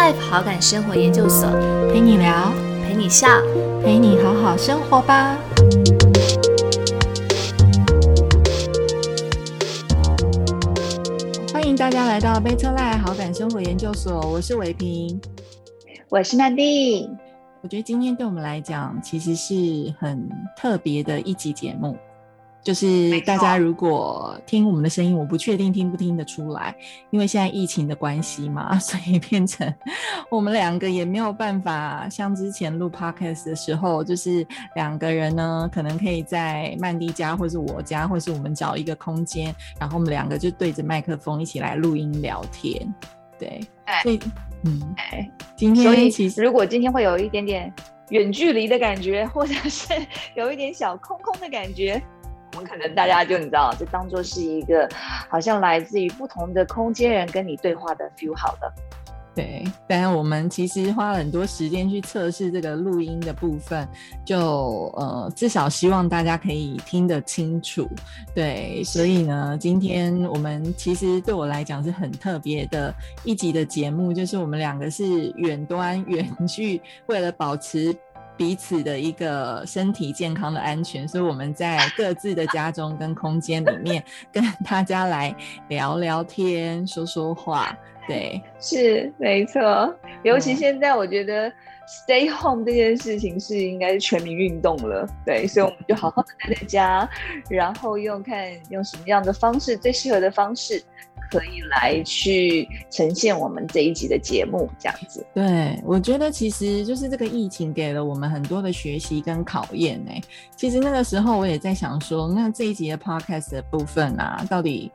Life 好感生活研究所，陪你聊，陪你笑，陪你好好生活吧。欢迎大家来到 Better Life 好感生活研究所，我是伟平，我是曼蒂。我觉得今天对我们来讲，其实是很特别的一集节目。就是大家如果听我们的声音，我不确定听不听得出来，因为现在疫情的关系嘛，所以变成我们两个也没有办法像之前录 podcast 的时候，就是两个人呢，可能可以在曼迪家，或是我家，或是我们找一个空间，然后我们两个就对着麦克风一起来录音聊天。对，所以嗯，今天所以其实如果今天会有一点点远距离的感觉，或者是 有一点小空空的感觉。我们可能大家就你知道，就当做是一个好像来自于不同的空间人跟你对话的 feel 好了。对，但我们其实花了很多时间去测试这个录音的部分，就呃至少希望大家可以听得清楚。对，所以呢，今天我们其实对我来讲是很特别的一集的节目，就是我们两个是远端 远距，为了保持。彼此的一个身体健康的安全，所以我们在各自的家中跟空间里面 跟大家来聊聊天、说说话。对，是没错。尤其现在，我觉得 stay home 这件事情是应该是全民运动了。对，所以我们就好好的待在家，然后用看用什么样的方式最适合的方式。可以来去呈现我们这一集的节目，这样子。对，我觉得其实就是这个疫情给了我们很多的学习跟考验。其实那个时候我也在想说，那这一集的 podcast 的部分啊，到底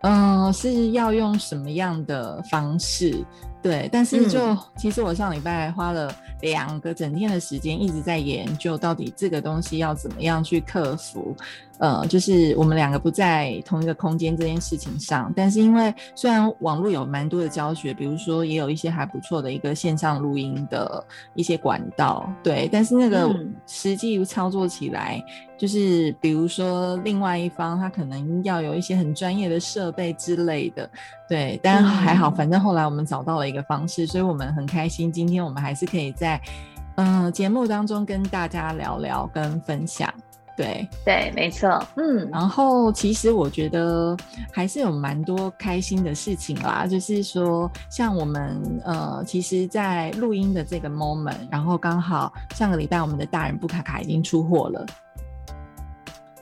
嗯是要用什么样的方式？对，但是就其实我上礼拜花了两个整天的时间一直在研究，到底这个东西要怎么样去克服。呃，就是我们两个不在同一个空间这件事情上，但是因为虽然网络有蛮多的教学，比如说也有一些还不错的一个线上录音的一些管道，对，但是那个实际操作起来，就是比如说另外一方他可能要有一些很专业的设备之类的，对，但还好，反正后来我们找到了一个方式，所以我们很开心，今天我们还是可以在嗯节目当中跟大家聊聊跟分享。对对，没错，嗯，然后其实我觉得还是有蛮多开心的事情啦，就是说像我们呃，其实，在录音的这个 moment，然后刚好上个礼拜我们的大人布卡卡已经出货了，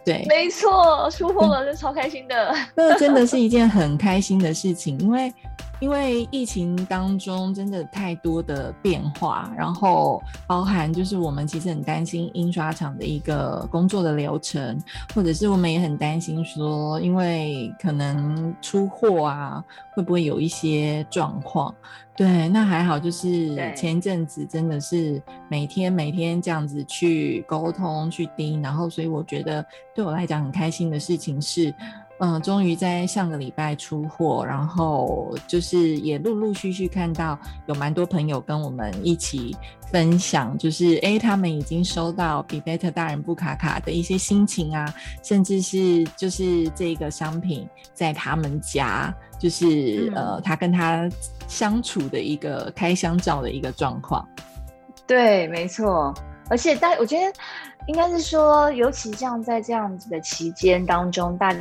对，没错，出货了，是超开心的，那真的是一件很开心的事情，因为。因为疫情当中真的太多的变化，然后包含就是我们其实很担心印刷厂的一个工作的流程，或者是我们也很担心说，因为可能出货啊，会不会有一些状况？对，那还好，就是前一阵子真的是每天每天这样子去沟通去盯，然后所以我觉得对我来讲很开心的事情是。嗯，终于在上个礼拜出货，然后就是也陆陆续续看到有蛮多朋友跟我们一起分享，就是哎，他们已经收到比贝特大人布卡卡的一些心情啊，甚至是就是这个商品在他们家，就是呃，他跟他相处的一个开箱照的一个状况。对，没错，而且大，我觉得应该是说，尤其像在这样子的期间当中，大。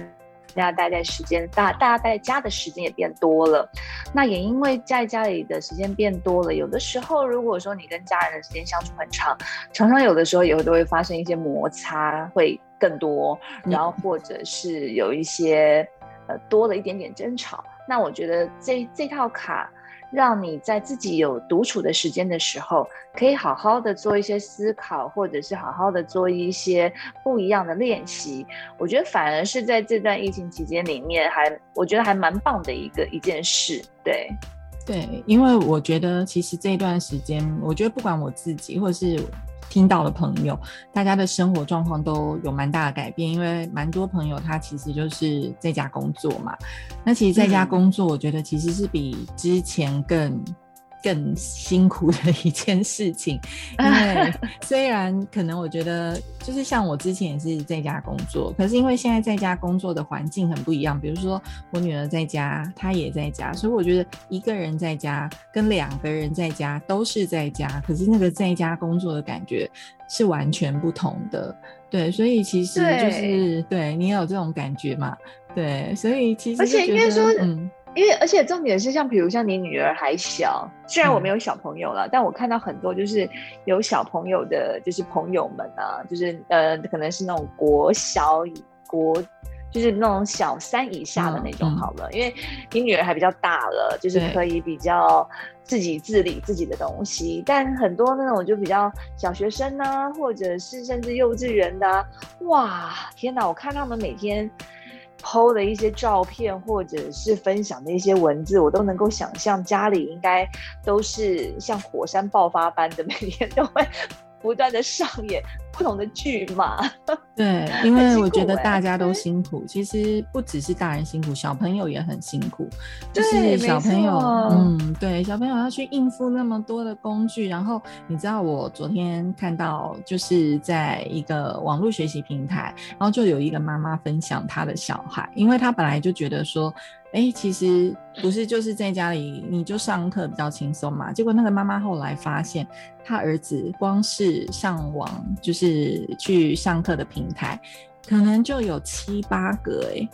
大家待在时间大，大家待在家的时间也变多了。那也因为在家里的时间变多了，有的时候如果说你跟家人的时间相处很长，常常有的时候也会都会发生一些摩擦，会更多，然后或者是有一些呃多了一点点争吵。那我觉得这这套卡。让你在自己有独处的时间的时候，可以好好的做一些思考，或者是好好的做一些不一样的练习。我觉得反而是在这段疫情期间里面，还我觉得还蛮棒的一个一件事。对，对，因为我觉得其实这一段时间，我觉得不管我自己或者是。听到的朋友，大家的生活状况都有蛮大的改变，因为蛮多朋友他其实就是在家工作嘛。那其实在家工作，我觉得其实是比之前更更辛苦的一件事情。因为虽然可能我觉得，就是像我之前也是在家工作，可是因为现在在家工作的环境很不一样。比如说我女儿在家，她也在家，所以我觉得一个人在家跟两个人在家都是在家，可是那个在家工作的感觉是完全不同的。对，所以其实就是对你有这种感觉嘛？对，所以其实而且应该说，嗯，因为而且重点是像比如像你女儿还小，虽然我没有小朋友了，但我看到很多就是有小朋友的，就是朋友们啊，就是呃，可能是那种国小国。就是那种小三以下的那种好了，因为你女儿还比较大了，就是可以比较自己自理自己的东西。但很多那种就比较小学生呢，或者是甚至幼稚园的，哇，天哪！我看他们每天剖的一些照片，或者是分享的一些文字，我都能够想象家里应该都是像火山爆发般的，每天都会不断的上演。不同的剧嘛，对，因为我觉得大家都辛苦，其实不只是大人辛苦，小朋友也很辛苦。就是小朋友，嗯，对，小朋友要去应付那么多的工具，然后你知道，我昨天看到就是在一个网络学习平台，然后就有一个妈妈分享她的小孩，因为她本来就觉得说，哎，其实不是就是在家里你就上课比较轻松嘛，结果那个妈妈后来发现，她儿子光是上网就是。去上课的平台，可能就有七八个哎，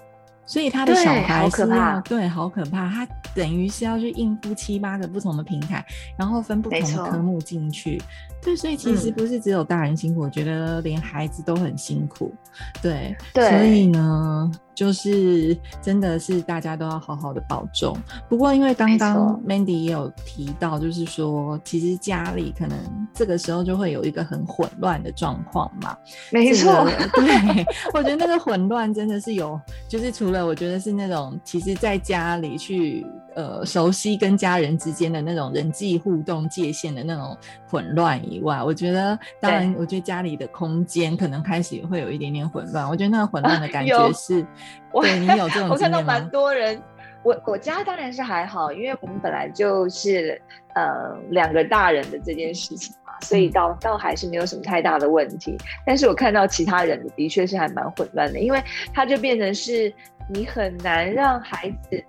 所以他的小孩是要对，好可怕，他等于是要去应付七八个不同的平台，然后分不同的科目进去。对，所以其实不是只有大人辛苦，我觉得连孩子都很辛苦。对，所以呢。就是真的是大家都要好好的保重。不过因为刚刚 Mandy 也有提到，就是说其实家里可能这个时候就会有一个很混乱的状况嘛。没错，对，我觉得那个混乱真的是有，就是除了我觉得是那种其实在家里去呃熟悉跟家人之间的那种人际互动界限的那种混乱以外，我觉得当然我觉得家里的空间可能开始也会有一点点混乱。我觉得那个混乱的 感觉是。对你有这 种我看到蛮多人，我我家当然是还好，因为我们本来就是呃两个大人的这件事情嘛，所以倒倒还是没有什么太大的问题。但是我看到其他人的的确是还蛮混乱的，因为他就变成是你很难让孩子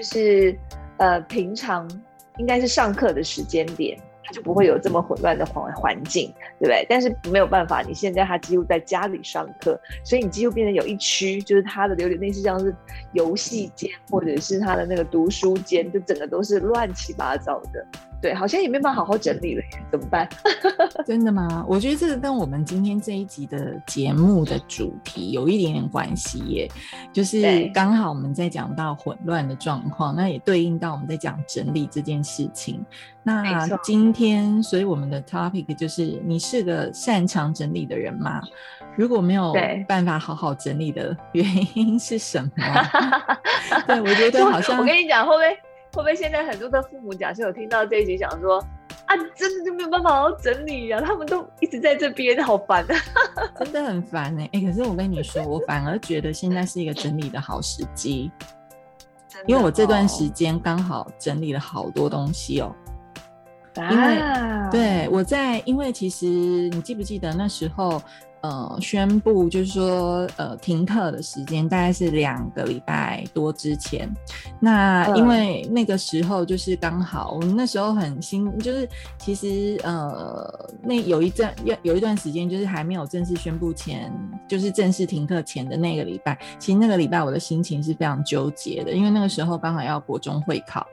就是呃平常应该是上课的时间点。他就不会有这么混乱的环环境，对不对？但是没有办法，你现在他几乎在家里上课，所以你几乎变成有一区，就是他的有点类似像是游戏间，或者是他的那个读书间，就整个都是乱七八糟的。对，好像也没办法好好整理了，怎么办？真的吗？我觉得这个跟我们今天这一集的节目的主题有一点点关系耶，就是刚好我们在讲到混乱的状况，那也对应到我们在讲整理这件事情。那今天，所以我们的 topic 就是你是个擅长整理的人吗？如果没有办法好好整理的原因是什么？对，我觉得好像我跟你讲，会不会？会不会现在很多的父母，假设有听到这一集，想说啊，真的就没有办法好好整理呀？他们都一直在这边，好烦啊！真的很烦哎哎，可是我跟你说，我反而觉得现在是一个整理的好时机，因为我这段时间刚好整理了好多东西哦。因为对我在，因为其实你记不记得那时候？呃，宣布就是说，呃，停课的时间大概是两个礼拜多之前。那因为那个时候就是刚好，我们那时候很新，就是其实呃，那有一阵有有一段时间，就是还没有正式宣布前，就是正式停课前的那个礼拜，其实那个礼拜我的心情是非常纠结的，因为那个时候刚好要国中会考。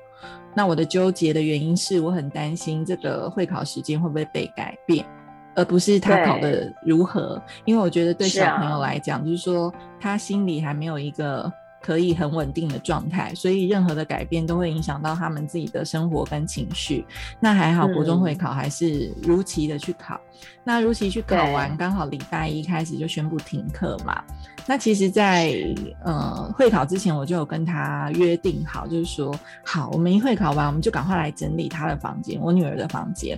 那我的纠结的原因是我很担心这个会考时间会不会被改变。而不是他考的如何，因为我觉得对小朋友来讲，就是说他心里还没有一个可以很稳定的状态，所以任何的改变都会影响到他们自己的生活跟情绪。那还好，国中会考还是如期的去考。那如期去考完，刚好礼拜一开始就宣布停课嘛。那其实，在呃会考之前，我就有跟他约定好，就是说好，我们一会考完，我们就赶快来整理他的房间，我女儿的房间。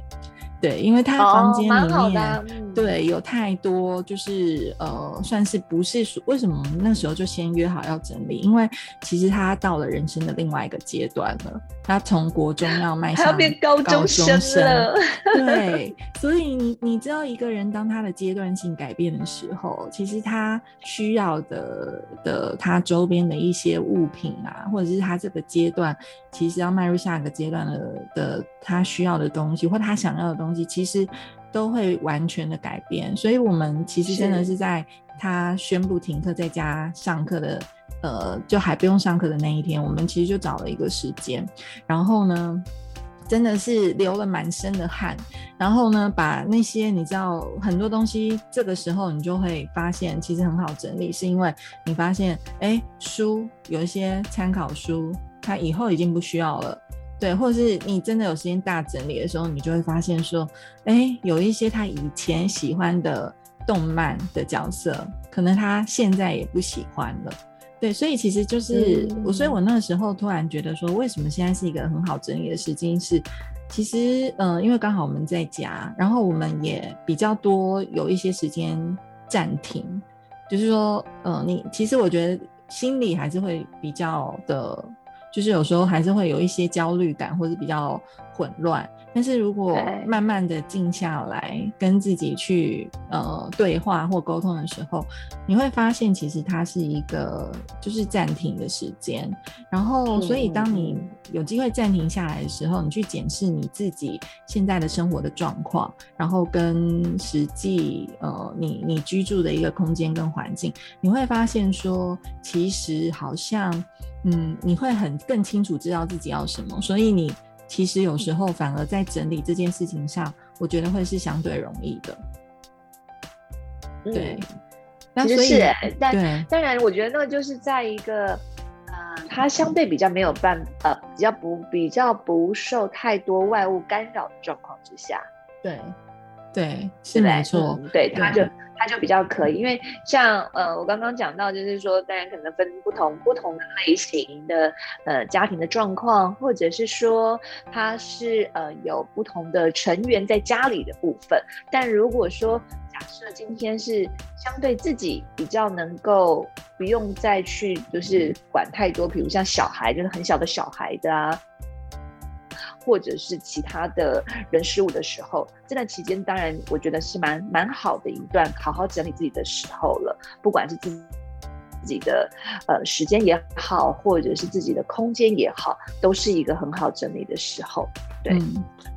对，因为他房间里面、哦嗯、对有太多就是呃，算是不是为什么那时候就先约好要整理？因为其实他到了人生的另外一个阶段了，他从国中要迈向高中生了，对，所以你你知道一个人当他的阶段性改变的时候，其实他需要的的他周边的一些物品啊，或者是他这个阶段其实要迈入下一个阶段的的他需要的东西或他想要的东西。东西其实都会完全的改变，所以我们其实真的是。在他宣布停课在家上课的，呃，就还不用上课的那一天，我们其实就找了一个时间，然后呢，真的是流了满身的汗，然后呢，把那些你知道很多东西，这个时候你就会发现其实很好整理，是因为你发现，哎，书有一些参考书，它以后已经不需要了。对，或者是你真的有时间大整理的时候，你就会发现说，哎，有一些他以前喜欢的动漫的角色，可能他现在也不喜欢了。对，所以其实就是我，所以我那个时候突然觉得说，为什么现在是一个很好整理的时间？是其实，嗯，因为刚好我们在家，然后我们也比较多有一些时间暂停，就是说，嗯，你其实我觉得心里还是会比较的。就是有时候还是会有一些焦虑感，或者比较混乱。但是如果慢慢的静下来，跟自己去呃对话或沟通的时候，你会发现其实它是一个就是暂停的时间。然后，所以当你有机会暂停下来的时候，你去检视你自己现在的生活的状况，然后跟实际呃你你居住的一个空间跟环境，你会发现说，其实好像嗯你会很更清楚知道自己要什么，所以你。其实有时候反而在整理这件事情上，我觉得会是相对容易的。对，那所以，但当然，我觉得那个就是在一个，呃，它相对比较没有办，呃，比较不比较不受太多外物干扰的状况之下。对，对，是没错。对，他就。它就比较可以，因为像呃，我刚刚讲到，就是说，当然可能分不同不同的类型的呃家庭的状况，或者是说它是呃有不同的成员在家里的部分。但如果说假设今天是相对自己比较能够不用再去就是管太多，比如像小孩，就是很小的小孩的啊。或者是其他的人事物的时候，这段期间当然我觉得是蛮蛮好的一段好好整理自己的时候了。不管是自自己的呃时间也好，或者是自己的空间也好，都是一个很好整理的时候。对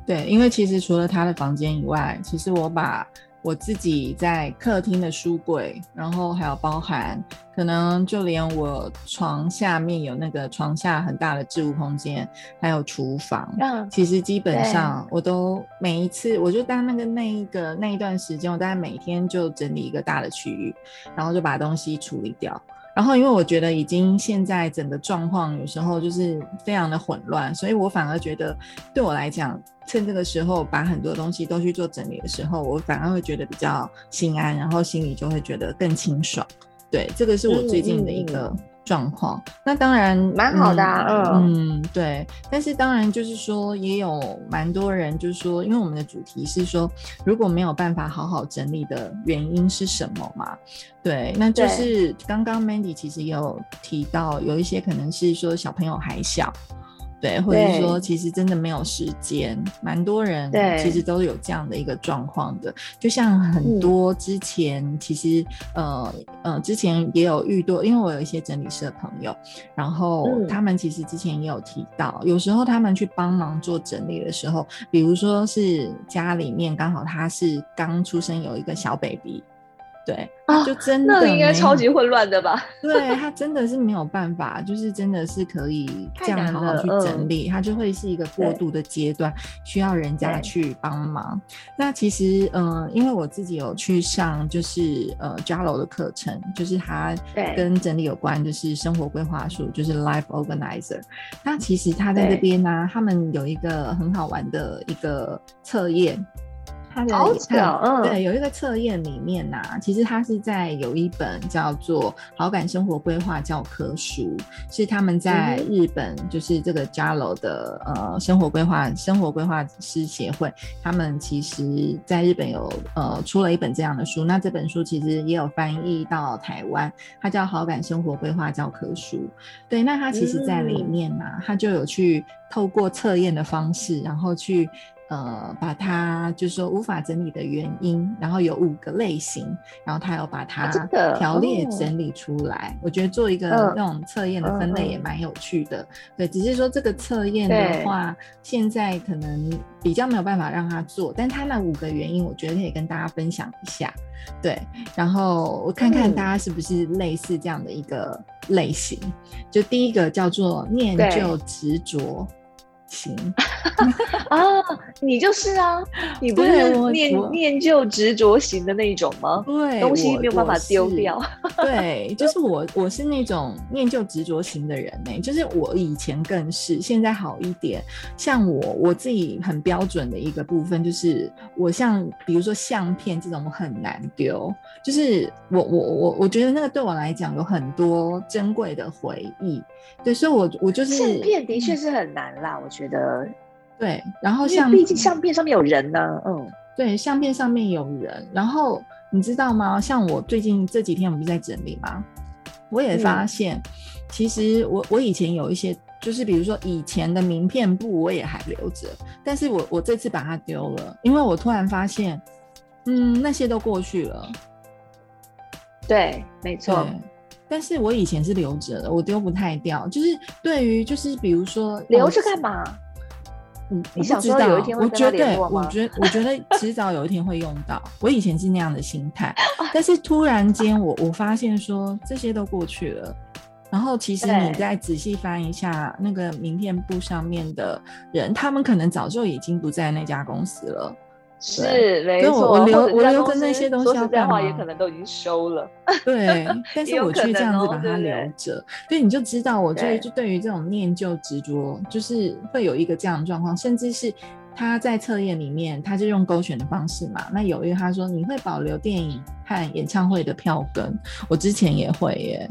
对，因为其实除了他的房间以外，其实我把。我自己在客厅的书柜，然后还有包含可能就连我床下面有那个床下很大的置物空间，还有厨房，嗯，其实基本上我都每一次，我就当那个那一个那一段时间，我大概每天就整理一个大的区域，然后就把东西处理掉。然后因为我觉得已经现在整个状况有时候就是非常的混乱，所以我反而觉得对我来讲。趁这个时候把很多东西都去做整理的时候，我反而会觉得比较心安，然后心里就会觉得更清爽。对，这个是我最近的一个状况。那当然蛮好的，嗯，对。但是当然就是说，也有蛮多人就是说，因为我们的主题是说，如果没有办法好好整理的原因是什么嘛？对，那就是刚刚 Mandy 其实也有提到，有一些可能是说小朋友还小。对，或者说其实真的没有时间，蛮多人其实都有这样的一个状况的。就像很多之前，其实呃呃之前也有遇到，因为我有一些整理师的朋友，然后他们其实之前也有提到，有时候他们去帮忙做整理的时候，比如说是家里面刚好他是刚出生有一个小 baby。对，就真的那应该超级混乱的吧？对他真的是没有办法，就是真的是可以 这样好好去整理，他就会是一个过渡的阶段，需要人家去帮忙。那其实，嗯，因为我自己有去上就是呃 Jalo 的课程，就是他跟整理有关，就是生活规划术，就是 Life Organizer。那其实他在这边呢，他们有一个很好玩的一个测验。它的好巧嗯。对，有一个测验里面呐、其实它是在有一本叫做《好感生活规划教科书》，是他们在嗯日本，就是这个 JALO 的呃生活规划生活规划师协会，他们其实在日本有呃出了一本这样的书，那这本书其实也有翻译到台湾，它叫《好感生活规划教科书》。对，那它其实在里嗯。面呢、它就有去透过测验的方式，然后去呃把它就是说无法整理的原因，然后有五个类型，然后他有把它条列哦整理出来。我觉得做一个嗯那种测验的分类也蛮有趣的。对，只是说这个测验的话，现在可能比较没有办法让他做，但他那五个原因，我觉得可以跟大家分享一下。对，然后我看看嗯大家是不是类似这样的一个类型。就第一个叫做念旧执着型，啊，你就是啊，你不是念念旧执着型的那一种吗？对，东西没有办法丢掉。对，就是我，我是那种念旧执着型的人呢、就是我以前更是，现在好一点。像我我自己很标准的一个部分，就是我像比如说相片这种，我很难丢。就是我我我我觉得那个对我来讲有很多珍贵的回忆。对，所以我我就是相片的确是很难啦，我觉得，对，然后像毕竟相片上面有人呢、嗯，对，相片上面有人，然后你知道吗？像我最近这几天我们不是在整理吗？我也发嗯现，其实我我以前有一些，就是比如说以前的名片簿我也还留着，但是我我这次把它丢了，因为我突然发现，嗯，那些都过去了。对，没错对，，但是我以前是留着的，我丢不太掉。就是对于就是比如说留哦着干嘛？嗯，你想知道说有一天会我觉得，我觉得，我觉得迟早有一天会用到。我以前是那样的心态，但是突然间我，我发现说这些都过去了。然后其实你再仔细翻一下那个名片簿上面的人，他们可能早就已经不在那家公司了。是没错，我留我留着那些东西要说实在话，也可能都已经收了。对，但是我却这样子把它留哦对不对着，对，你就知道我对对就对于这种念旧执着，就是会有一个这样的状况，甚至是他在测验里面，他就用勾选的方式嘛。那有一个他说你会保留电影和演唱会的票根，我之前也会耶，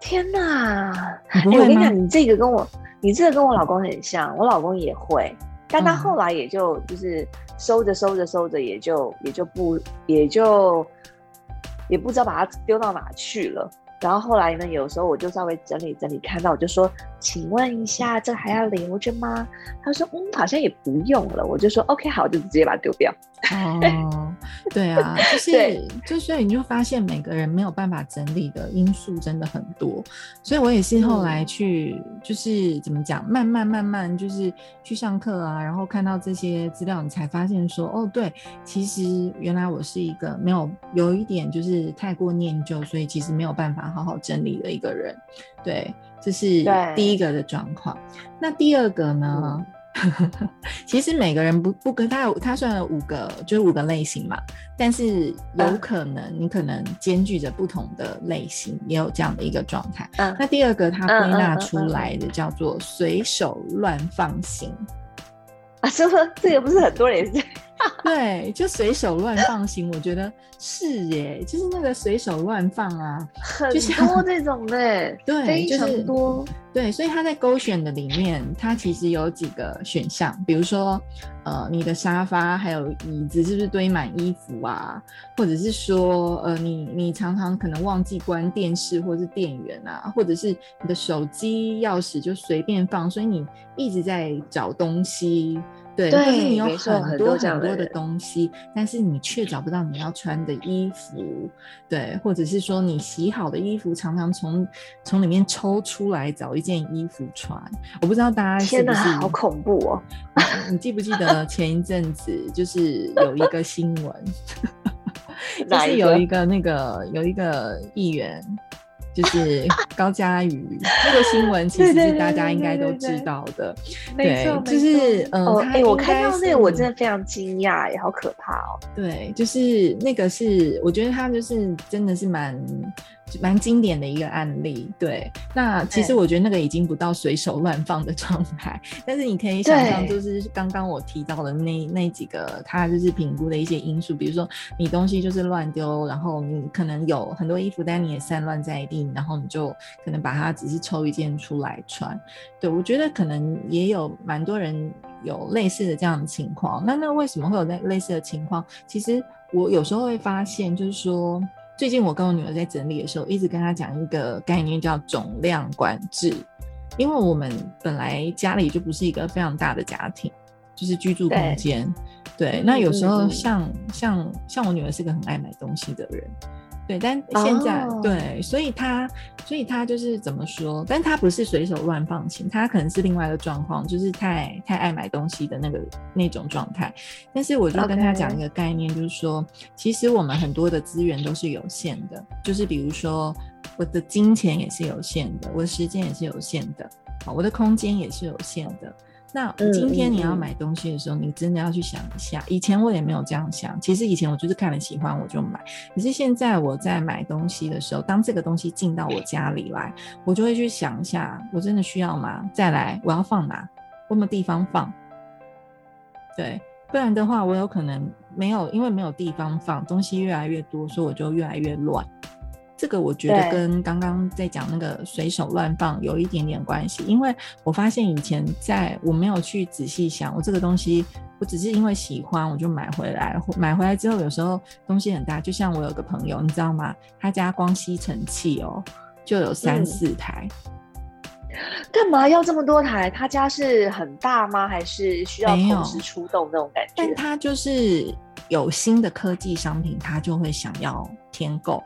天哪！你不会吗？哎我跟你讲，你这个跟我，你这个跟我老公很像，我老公也会，但他嗯后来也就就是收着收着收着，也就也就不也就也不知道把它丢到哪去了。然后后来呢，有时候我就稍微整理整理，看到我就说：“请问一下，这还要留着吗？”他说：“嗯，好像也不用了。”我就说：“OK，好，就直接把它丢掉。哦，对啊，就是就所以你就发现每个人没有办法整理的因素真的很多，所以我也是后来嗯去、就是怎么讲，慢慢慢慢就是去上课啊，然后看到这些资料，你才发现说，哦，对，其实原来我是一个没有有一点就是太过念旧，所以其实没有办法好好整理的一个人，对，这是第一个的状况。那第二个呢？其实每个人不不跟他有他算了五个就是五个类型嘛，但是有嗯可能你可能兼具着不同的类型，也有这样的一个状态。嗯那第二个他归纳出来的叫做随手乱放型，啊，这个这个不是很多人 对，就随手乱放型，我觉得是耶，就是那个随手乱放啊，很多这种的，对非常就是多。对，所以它在勾选的里面，它其实有几个选项，比如说，呃，你的沙发还有椅子是不是堆满衣服啊？或者是说，呃，你你常常可能忘记关电视或是电源啊，或者是你的手机钥匙就随便放，所以你一直在找东西。对，但是你有很多很多的东西，但是你却找不到你要穿的衣服，对，或者是说你洗好的衣服常常从从里面抽出来找一件衣服穿，我不知道大家是不是好恐怖哦！你记不记得前一阵子就是有一个新闻 就是有一个那个有一个议员。就是高佳瑜那个新闻，其实是大家应该都知道的。对就是嗯我看到那个，我真的非常惊讶，也，好可怕哦！对，就是那个是，我觉得他就是真的是蛮蛮经典的一个案例。对，那其实我觉得那个已经不到随手乱放的状态，但是你可以想象，就是刚刚我提到的那那几个，它就是评估的一些因素，比如说你东西就是乱丢，然后你可能有很多衣服，但你也散乱在地，然后你就可能把它只是抽一件出来穿。对我觉得可能也有蛮多人有类似的这样的情况。那那为什么会有那类似的情况？其实我有时候会发现，就是说，最近我跟我女儿在整理的时候，一直跟她讲一个概念，叫总量管制。因为我们本来家里就不是一个非常大的家庭，就是居住空间。对，那有时候像像像我女儿是个很爱买东西的人，对，但现在、哦对，所以他所以他就是怎么说？但他不是随手乱放钱，他可能是另外一个状况，就是太太爱买东西的那个那种状态。但是我就跟他讲一个概念，就是说，其实我们很多的资源都是有限的，就是比如说我的金钱也是有限的，我的时间也是有限的，好，我的空间也是有限的。那嗯今天你要买东西的时候，你真的要去想一下。以前我也没有这样想，其实以前我就是看了喜欢我就买。可是现在我在买东西的时候，当这个东西进到我家里来，我就会去想一下，我真的需要吗？再来，我要放哪？我有没有地方放？对，不然的话，我有可能没有，因为没有地方放，东西越来越多，所以我就越来越乱。这个我觉得跟刚刚在讲那个随手乱放有一点点关系，因为我发现以前在我没有去仔细想，我这个东西我只是因为喜欢我就买回来，买回来之后有时候东西很大，就像我有个朋友，你知道吗？他家光吸尘器哦就有三嗯四台，干嘛要这么多台？他家是很大吗？还是需要同时出动那种感觉？但他就是有新的科技商品，他就会想要添购。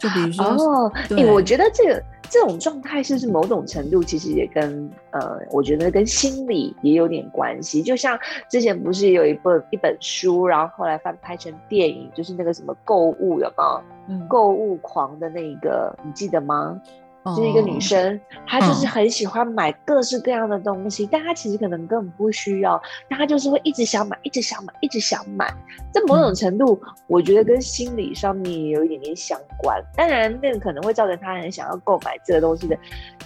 就比如说，哦，我觉得这个这种状态是不是某种程度其实也跟呃，我觉得跟心理也有点关系。就像之前不是有一本一本书，然后后来翻拍成电影，就是那个什么购物有没有？嗯，购物狂的那个，你记得吗？就是一个女哦生，她就是嗯很喜欢买各式各样的东西，但她其实可能根本不需要，但她就是会一直想买，一直想买，一直想买。在某种嗯程度，我觉得跟心理上面也有一点点相关。当然，那个可能会造成她很想要购买这个东西的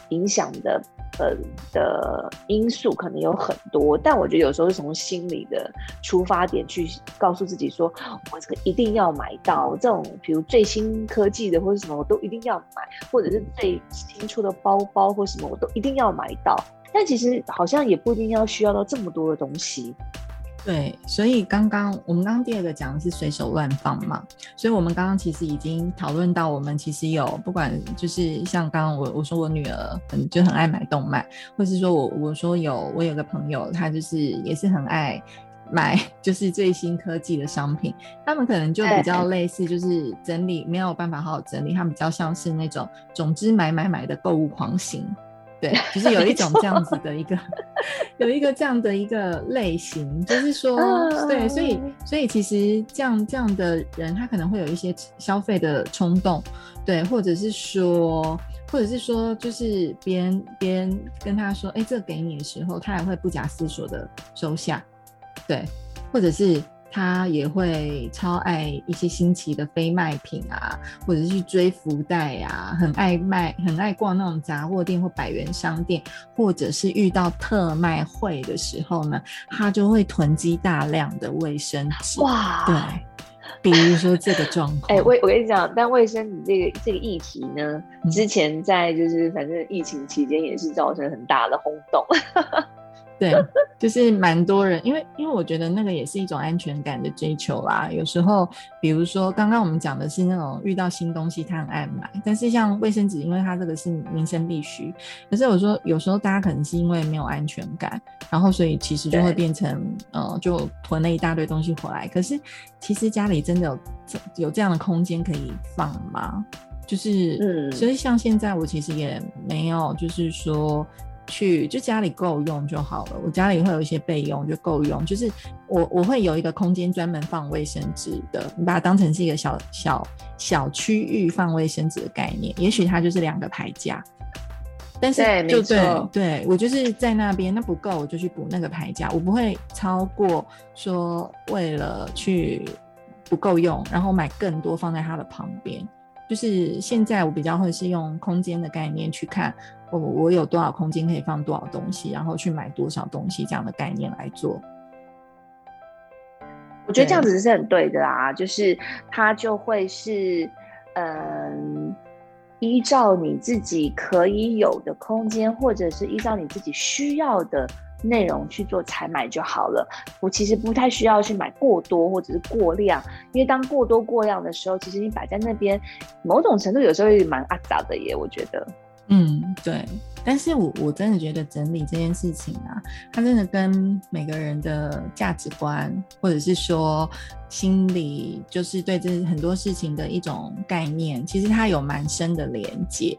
影响的呃的因素可能有很多，但我觉得有时候是从心理的出发点去告诉自己说，我这个一定要买到这种，比如最新科技的或者什么，我都一定要买，或者是最新出的包包或什么，我都一定要买到。但其实好像也不一定要需要到这么多的东西。对，所以刚刚我们刚刚第二个讲的是随手乱放嘛，所以我们刚刚其实已经讨论到，我们其实有不管就是像刚刚我我说我女儿很就很爱买动漫，或是说我我说有我有个朋友，他就是也是很爱买 就是最新科技的商品，他们可能就比较类似，就是整理没有办法好好整理，他们比较像是那种总之买买买的购物狂型。对，就是有一种这样子的一个，有一个这样的一个类型，就是说，对，所以所以其实这样这样的人，他可能会有一些消费的冲动，对，或者是说，或者是说，就是别人别人跟他说，哎，这个给你的时候，他也会不假思索的收下，对，或者是。他也会超爱一些新奇的非卖品啊，或者是去追福袋啊，很爱卖，很爱逛那种杂货店或百元商店，或者是遇到特卖会的时候呢，他就会囤积大量的卫生纸。哇，对，比如说这个状况。哎、我我跟你讲，但卫生纸这个这个议题呢，嗯之前在就是反正疫情期间也是造成很大的轰动。对，就是蛮多人，因为因为我觉得那个也是一种安全感的追求啦。有时候，比如说刚刚我们讲的是那种遇到新东西他很爱买，但是像卫生纸，因为它这个是民生必须，可是我说有时候大家可能是因为没有安全感，然后所以其实就会变成呃就囤了一大堆东西回来。可是其实家里真的有这有这样的空间可以放吗？就是，嗯所以像现在我其实也没有，就是说去就家里够用就好了。我家里会有一些备用就够用，就是我我会有一个空间专门放卫生纸的，你把它当成是一个小小小区域放卫生纸的概念。也许它就是两个牌架，但是就对错对我就是在那边，那不够我就去补那个牌架，我不会超过说为了去不够用，然后买更多放在它的旁边。就是现在我比较会是用空间的概念去看，我我有多少空间可以放多少东西，然后去买多少东西这样的概念来做。我觉得这样子是很对的啊，就是它就会是，嗯，依照你自己可以有的空间，或者是依照你自己需要的内容去做采买就好了。我其实不太需要去买过多或者是过量，因为当过多过量的时候，其实你摆在那边，某种程度有时候也蛮阿杂的耶。我觉得，嗯，对。但是我我真的觉得整理这件事情啊，它真的跟每个人的价值观，或者是说心理，就是对这很多事情的一种概念，其实它有蛮深的连接。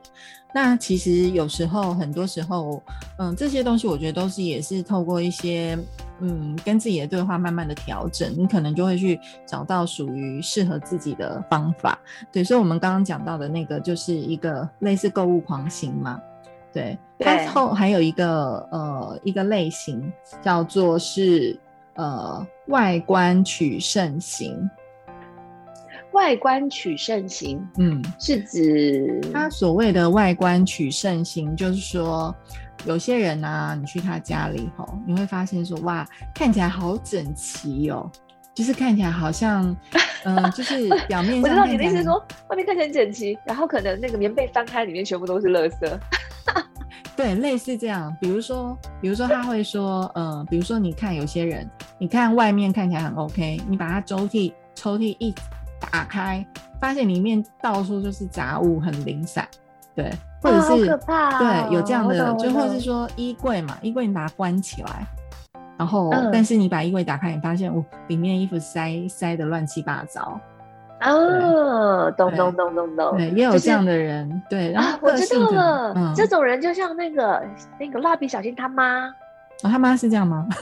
那其实有时候，很多时候，嗯，这些东西我觉得都是也是透过一些，嗯，跟自己的对话，慢慢的调整，你可能就会去找到属于适合自己的方法。对，所以我们刚刚讲到的那个，就是一个类似购物狂型嘛。对，它后还有一个呃一个类型叫做是呃外观取胜型。外观取胜型，嗯，是指他所谓的外观取胜型，就是说有些人呢，你去他家里吼，你会发现说哇，看起来好整齐哦，就是看起来好像嗯，就是表面我知道你的意思，说外面看起来整齐，然后可能那个棉被翻开，里面全部都是垃圾。对，类似这样，比如说，比如说他会说，呃，比如说你看有些人，你看外面看起来很 OK，你把他抽屉抽屉一打开，发现里面到处就是杂物，很零散，对，或者是对有这样的，就或者是说衣柜嘛，衣柜你把它关起来，然后但是你把衣柜打开，你发现哦，里面衣服塞塞的乱七八糟。哦，懂懂懂懂懂，对，也有这样的人，对，然后我知道了，这种人就像那个那个蜡笔小新他妈，哦，他妈是这样吗？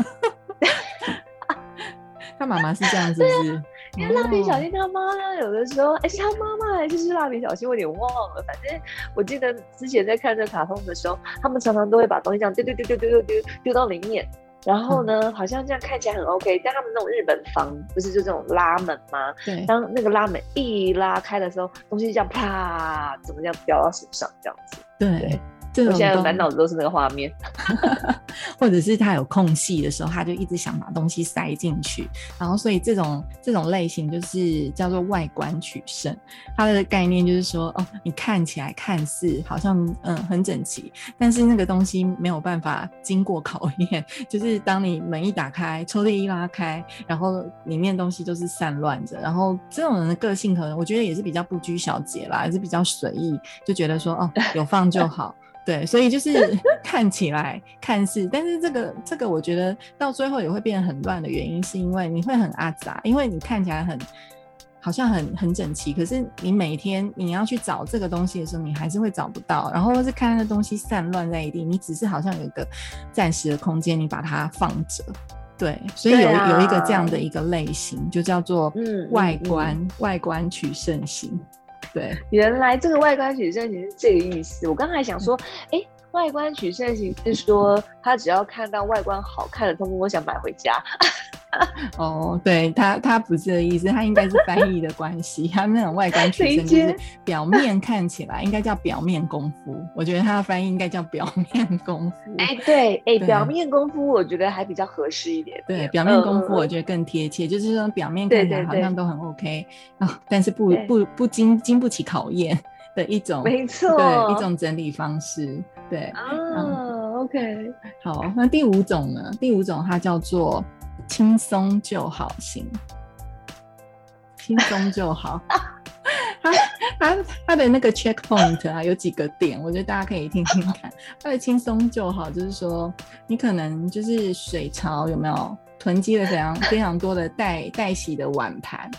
他妈妈是这样子，是？因为蜡笔小新他妈呢，有的时候，哎，是他妈妈还是是蜡笔小新？我有点忘了，反正我记得之前在看这卡通的时候，他们常常都会把东西这样丢丢丢丢丢丢丢丢到里面。然后呢，好像这样看起来很 OK，但他们那种日本房不是就这种拉门吗？对。当那个拉门一拉开的时候，东西就这样啪，怎么这样掉到手上这样子？对。我现在满脑子都是那个画面，或者是他有空隙的时候，他就一直想把东西塞进去，然后所以这种这种类型就是叫做外观取胜。它的概念就是说，哦，你看起来看似好像嗯很整齐，但是那个东西没有办法经过考验，就是当你门一打开，抽屉一拉开，然后里面东西都是散乱着，然后这种人的个性可能我觉得也是比较不拘小节啦，也是比较随意，就觉得说哦有放就好。对，所以就是 看起来看似，但是这个这个，我觉得到最后也会变得很乱的原因，是因为你会很阿杂，因为你看起来很好像很很整齐，可是你每天你要去找这个东西的时候，你还是会找不到，然后是看那东西散乱在一地，你只是好像有一个暂时的空间，你把它放着。对，所以有有一个这样的一个类型，就叫做外观外观取胜型。对，原来这个外观取胜型是这个意思。我刚才想说，哎，外观取胜型是说他只要看到外观好看的，通通都想买回家。哦，对他，他不是的意思，他应该是翻译的关系。他那种外观取胜就是表面看起来应该叫表面功夫，我觉得他的翻译应该叫表面功夫。哎，对，哎，表面功夫我觉得还比较合适一点。对，表面功夫我觉得更贴切，就是说表面看起来好像都很 OK 啊，但是不不不经经不起考验的一种，没错，对，一种整理方式。对，啊，OK，好，那第五种呢？第五种它叫做。轻松就好行，轻松就好。他他他的那个 check point 啊，有几个点，我觉得大家可以听听看。他的轻松就好，就是说你可能就是水槽有没有囤积了非常非常多的待待 洗的碗盘，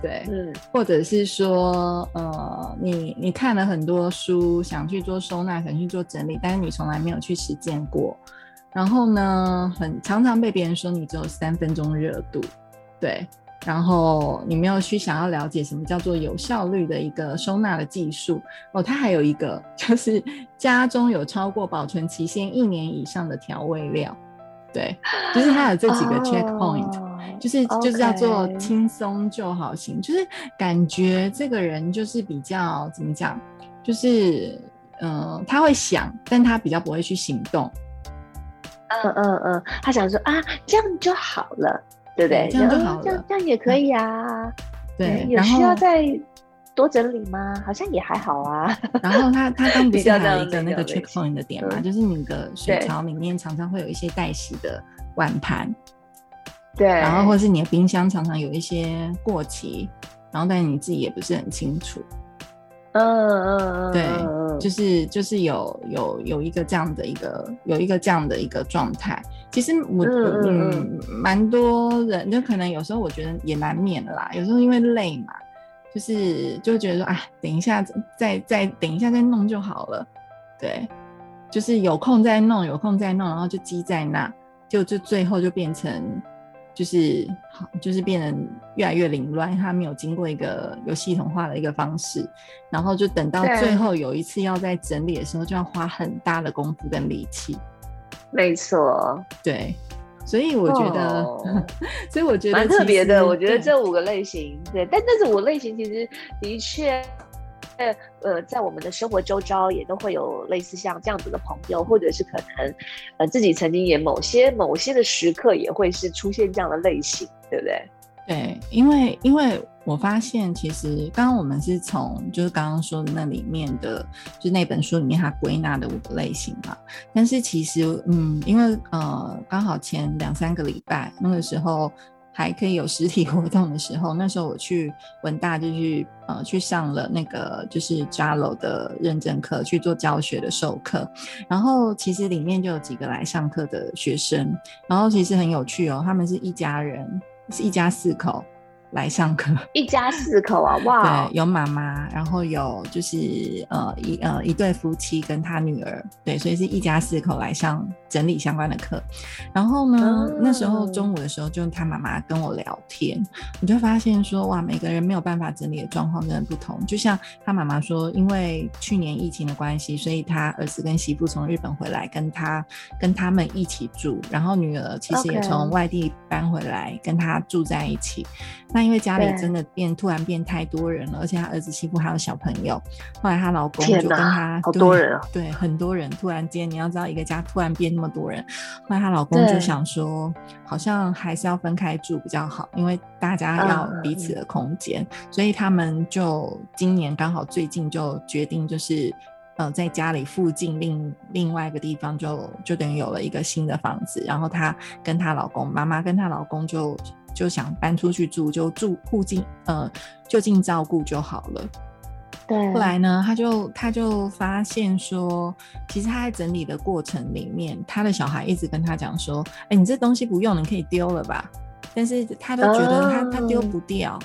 对，嗯，或者是说呃，你你看了很多书，想去做收纳，想去做整理，但是你从来没有去实践过。然后呢，很常常被别人说你只有三分钟热度，对。然后你没有去想要了解什么叫做有效率的一个收纳的技术哦。它还有一个 就是家中有超过保存期限一年以上的调味料，对，就是它有这几个 checkpoint，、哦就是就是叫做轻松就好型，就是感觉这个人就是比较怎么讲，就是嗯、呃他会想，但他比较不会去行动，嗯。嗯嗯，他想说啊，这样就好了，对不对？这样就嗯好了。这样这样也可以啊。对，有然后需要再多整理吗？好像也还好啊。然后他他刚不是还有一个那个 checkpoint 的点嘛，嗯。就是你的水槽里面常常会有一些待洗的碗盘，对，然后或是你的冰箱常常有一些过期，然后但你自己也不是很清楚，嗯嗯嗯，对就是就是有有有一个这样的一个有一个这样的一个状态。其实我嗯蛮多人就可能有时候我觉得也难免啦，有时候因为累嘛，就是就会觉得说啊，等一下再再等一下再弄就好了，对，就是有空再弄，有空再弄，然后就积在那，就就最后就变成就是好，就是变得越来越凌乱，他没有经过一个有系统化的一个方式，然后就等到最后有一次要在整理的时候，就要花很大的功夫跟力气，没错，对，所以我觉得，哦 所以我觉得蛮特别的。我觉得这五个类型，对，但这五个类型其实的确。呃呃，在我们的生活周遭也都会有类似像这样子的朋友，或者是可能呃自己曾经也某些某些的时刻也会是出现这样的类型，对不对？对，因为因为我发现，其实刚刚我们是从就是刚刚说的那里面的，就那本书里面它归纳的五个类型嘛。但是其实，嗯，因为呃，刚好前两三个礼拜那个时候还可以有实体活动的时候，那时候我去文大就去呃去上了那个就是 Jalo 的认证课，去做教学的授课。然后其实里面就有几个来上课的学生，然后其实很有趣哦，他们是一家人。是一家四口来上课，一家四口啊，哇对，，有妈妈，然后有就是呃一呃一对夫妻跟他女儿，对，所以是一家四口来上整理相关的课。然后呢，那时候嗯中午的时候，就他妈妈跟我聊天，我就发现说，哇，每个人没有办法整理的状况真的不同。就像他妈妈说，因为去年疫情的关系，所以他儿子跟媳妇从日本回来，跟他跟他们一起住，然后女儿其实也从外地搬回来跟他住在一起。那因为家里真的变突然变太多人了，而且她儿子媳妇还有小朋友，后来她老公就跟她对好多人啊对，很多人突然间，你要知道一个家突然变那么多人，后来她老公就想说，好像还是要分开住比较好，因为大家要嗯彼此的空间，所以他们就今年刚好最近就决定就是。呃，在家里附近另另外一个地方就就等于有了一个新的房子，然后她跟她老公，妈妈跟她老公就就想搬出去住，就住附近呃就近照顾就好了。对，后来呢，他就他就发现说，其实他在整理的过程里面，他的小孩一直跟他讲说：“哎、你这东西不用，你可以丢了吧？”但是他都觉得他、他丢不掉，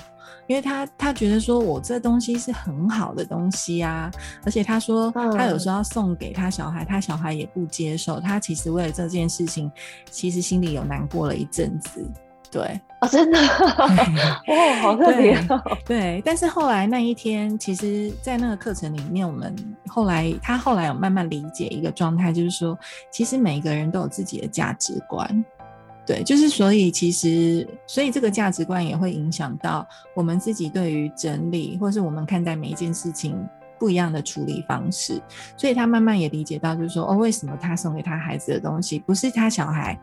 因为他他觉得说我这东西是很好的东西啊，而且他说他有时候要送给他小孩，他小孩也不接受，他其实为了这件事情，其实心里有难过了一阵子，对。哦，真的，哦，好特别哦，对，但是后来那一天，其实，在那个课程里面，我们后来他后来有慢慢理解一个状态，就是说，其实每一个人都有自己的价值观。对，就是所以其实，所以这个价值观也会影响到我们自己对于整理，或是我们看待每一件事情不一样的处理方式。所以他慢慢也理解到，就是说，哦，为什么他送给他孩子的东西，不是他小孩，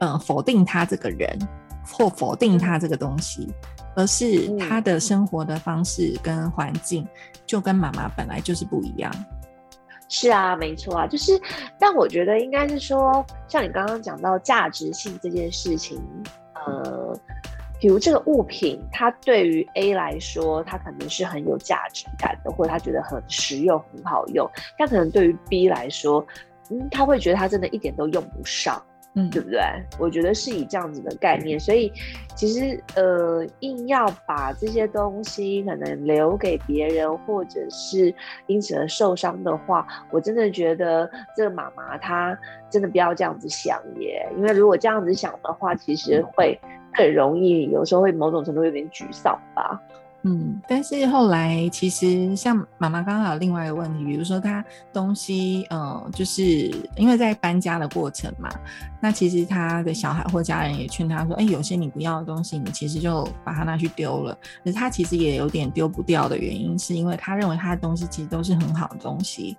呃，否定他这个人，或否定他这个东西，而是嗯他的生活的方式跟环境就跟妈妈本来就是不一样。是啊，没错啊，就是，但我觉得应该是说，像你刚刚讲到价值性这件事情，呃，比如这个物品，它对于 A 来说，它可能是很有价值感的，或者他觉得很实用、很好用，但可能对于 B 来说，嗯，他会觉得他真的一点都用不上。嗯，对不对？我觉得是以这样子的概念，所以其实呃，硬要把这些东西可能留给别人，或者是因此而受伤的话，我真的觉得这个妈妈她真的不要这样子想耶，因为如果这样子想的话，其实会更容易，有时候会某种程度有点沮丧吧。嗯，但是后来其实像妈妈刚刚有另外一个问题，比如说她东西，呃，就是因为在搬家的过程嘛，那其实她的小孩或家人也劝她说，哎，有些你不要的东西，你其实就把它拿去丢了。可是她其实也有点丢不掉的原因，是因为她认为她的东西其实都是很好的东西，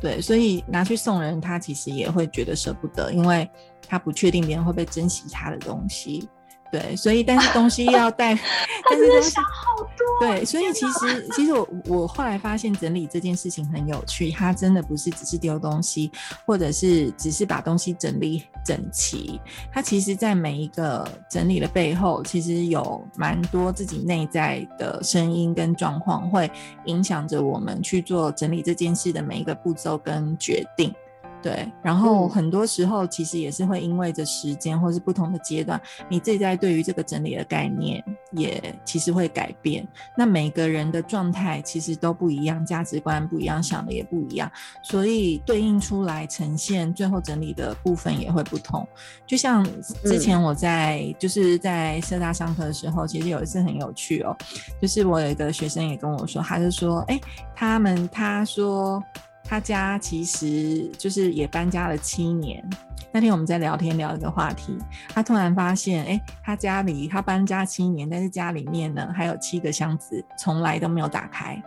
对，所以拿去送人，她其实也会觉得舍不得，因为她不确定别人会不会珍惜她的东西。对，所以但是东西要带，但是东西好多。对，所以其实其实我我后来发现整理这件事情很有趣，它真的不是只是丢东西，或者是只是把东西整理整齐，它其实在每一个整理的背后，其实有蛮多自己内在的声音跟状况，会影响着我们去做整理这件事的每一个步骤跟决定。对，然后很多时候其实也是会因为着时间或是不同的阶段，你自己在对于这个整理的概念也其实会改变。那每个人的状态其实都不一样，价值观不一样，想的也不一样，所以对应出来呈现最后整理的部分也会不同。就像之前我在就是在社大上课的时候，其实有一次很有趣哦，就是我有一个学生也跟我说，他就说，哎，他们他说。他家其实就是也搬家了七年。那天我们在聊天聊一个话题，他突然发现，哎，他家里他搬家七年，但是家里面呢还有七个箱子，从来都没有打开，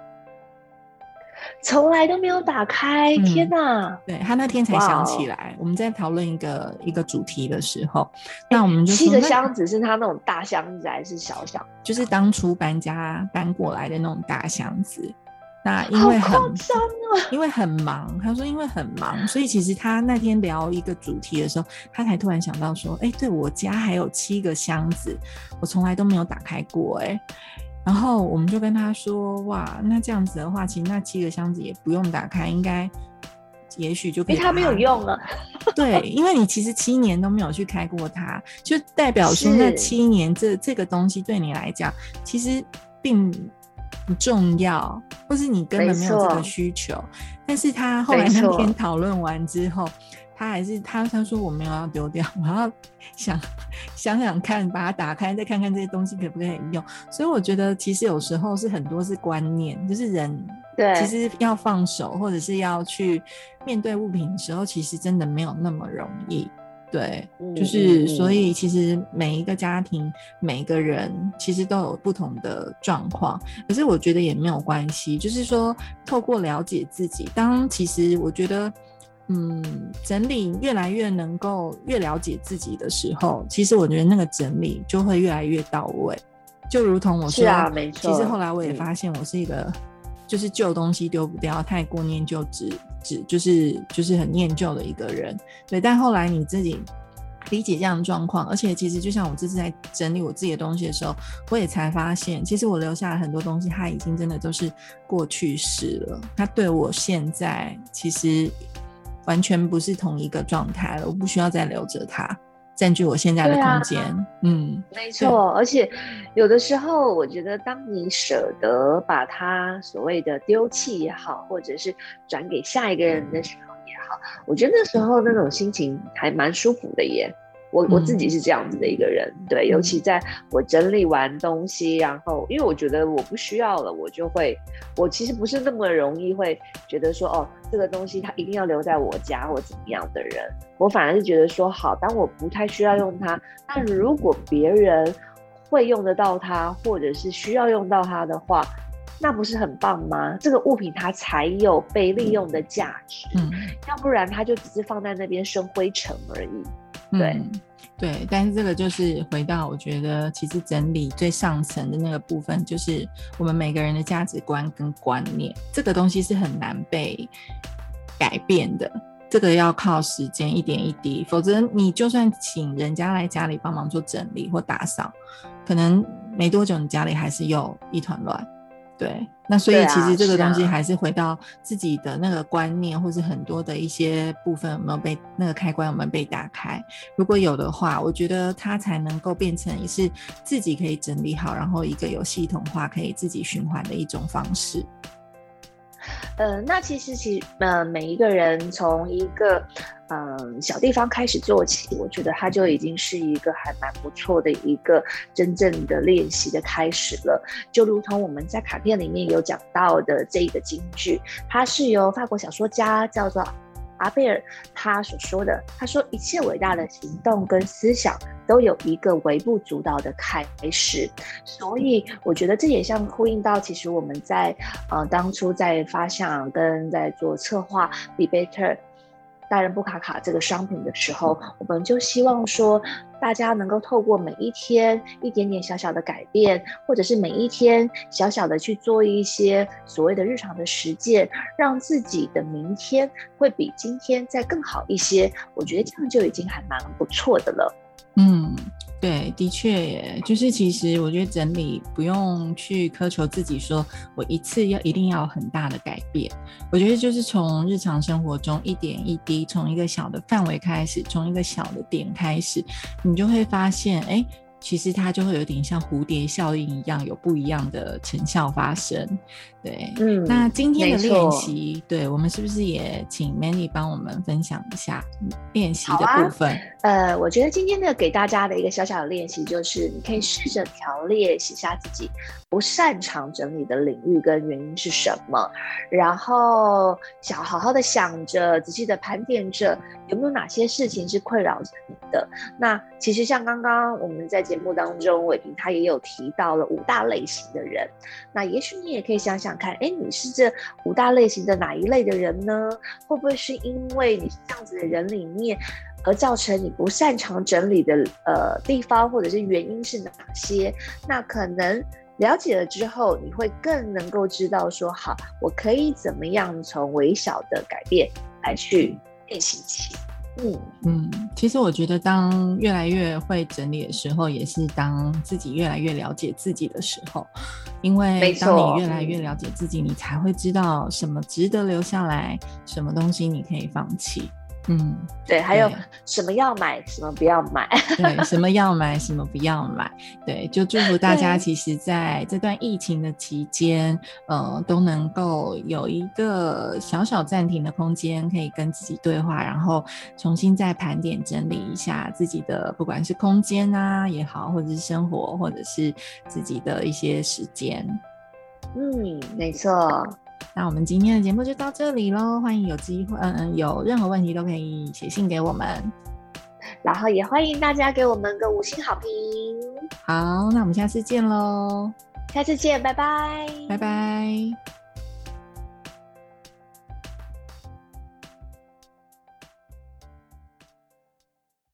从来都没有打开。天哪！对他那天才想起来，我们在讨论一个一个主题的时候，那我们就七个箱子是他那种大箱子还是小箱？就是当初搬家搬过来的那种大箱子。那因为很因为很忙，他说因为很忙，所以其实他那天聊一个主题的时候，他才突然想到说，哎，对我家还有七个箱子，我从来都没有打开过，哎，然后我们就跟他说，哇，那这样子的话，其实那七个箱子也不用打开，应该也许就可以。他没有用了。对，因为你其实七年都没有去开过它，就代表说那七年这这个东西对你来讲，其实并。不重要，或是你根本没有这个需求。但是他后来那天讨论完之后，他还是他他说我没有要丢掉，我要 想想想看，把它打开，再看看这些东西可不可以用。所以我觉得其实有时候是很多是观念，就是人对其实要放手，或者是要去面对物品的时候，其实真的没有那么容易。对，就是所以其实每一个家庭、每个人其实都有不同的状况，可是我觉得也没有关系。就是说，透过了解自己，当其实我觉得，嗯，整理越来越能够越了解自己的时候，其实我觉得那个整理就会越来越到位。就如同我说，其实后来我也发现，我是一个就是旧东西丢不掉，太过念旧只。只就是就是很念旧的一个人，对。但后来你自己理解这样的状况，而且其实就像我这次在整理我自己的东西的时候，我也才发现，其实我留下来很多东西，它已经真的都是过去式了。它对我现在其实完全不是同一个状态了，我不需要再留着它。占据我现在的空间，嗯，没错。而且有的时候，我觉得当你舍得把它所谓的丢弃也好，或者是转给下一个人的时候也好，我觉得那时候那种心情还蛮舒服的耶。我我自己是这样子的一个人，对，尤其在我整理完东西，然后因为我觉得我不需要了，我就会，我其实不是那么容易会觉得说，哦，这个东西它一定要留在我家或怎么样的人，我反而是觉得说，好，当我不太需要用它，那如果别人会用得到它，或者是需要用到它的话，那不是很棒吗？这个物品它才有被利用的价值，嗯，要不然它就只是放在那边生灰尘而已。对对，但是这个就是回到我觉得，其实整理最上层的那个部分，就是我们每个人的价值观跟观念，这个东西是很难被改变的。这个要靠时间一点一滴，否则你就算请人家来家里帮忙做整理或打扫，可能没多久你家里还是又一团乱。对，那所以其实这个东西还是回到自己的那个观念，或是很多的一些部分有没有被那个开关有没有被打开？如果有的话，我觉得它才能够变成也是自己可以整理好，然后一个有系统化可以自己循环的一种方式。呃，那其实其呃每一个人从一个嗯小地方开始做起，我觉得他就已经是一个还蛮不错的一个真正的练习的开始了。就如同我们在卡片里面有讲到的这一个京剧，它是由法国小说家叫做。阿贝尔他所说的，他说一切伟大的行动跟思想都有一个微不足道的开始，所以我觉得这也像呼应到，其实我们在呃当初在发想跟在做策划 debater。大人不卡卡这个商品的时候，我们就希望说，大家能够透过每一天一点点小小的改变，或者是每一天小小的去做一些所谓的日常的实践，让自己的明天会比今天再更好一些。我觉得这样就已经还蛮不错的了。嗯。对，的确，就是其实我觉得整理不用去苛求自己，说我一次要一定要很大的改变。我觉得就是从日常生活中一点一滴，从一个小的范围开始，从一个小的点开始，你就会发现，哎。其实它就会有点像蝴蝶效应一样，有不一样的成效发生。对，嗯，那今天的练习，对我们是不是也请 Manny 帮我们分享一下练习的部分？呃，我觉得今天的给大家的一个小小的练习，就是你可以试着条列写下自己不擅长整理的领域跟原因是什么，然后想好好的想着，仔细的盘点着有没有哪些事情是困扰着你的。那其实像刚刚我们在节目当中，伟平他也有提到了五大类型的人。那也许你也可以想想看，哎，你是这五大类型的哪一类的人呢？会不会是因为你是这样子的人里面，而造成你不擅长整理的呃地方，或者是原因是哪些？那可能了解了之后，你会更能够知道说，好，我可以怎么样从微小的改变来去练习起。嗯嗯，其实我觉得，当越来越会整理的时候，也是当自己越来越了解自己的时候。因为当你越来越了解自己，你才会知道什么值得留下来，什么东西你可以放弃。嗯，对，还有什么要买，什么不要买？对，什么要买，什么不要买？对，就祝福大家，其实在这段疫情的期间，呃，都能够有一个小小暂停的空间，可以跟自己对话，然后重新再盘点整理一下自己的，不管是空间啊也好，或者是生活，或者是自己的一些时间。嗯，没错。那我们今天的节目就到这里喽，欢迎有机会，嗯嗯，有任何问题都可以写信给我们，然后也欢迎大家给我们个五星好评。好，那我们下次见喽，下次见，拜拜，拜拜。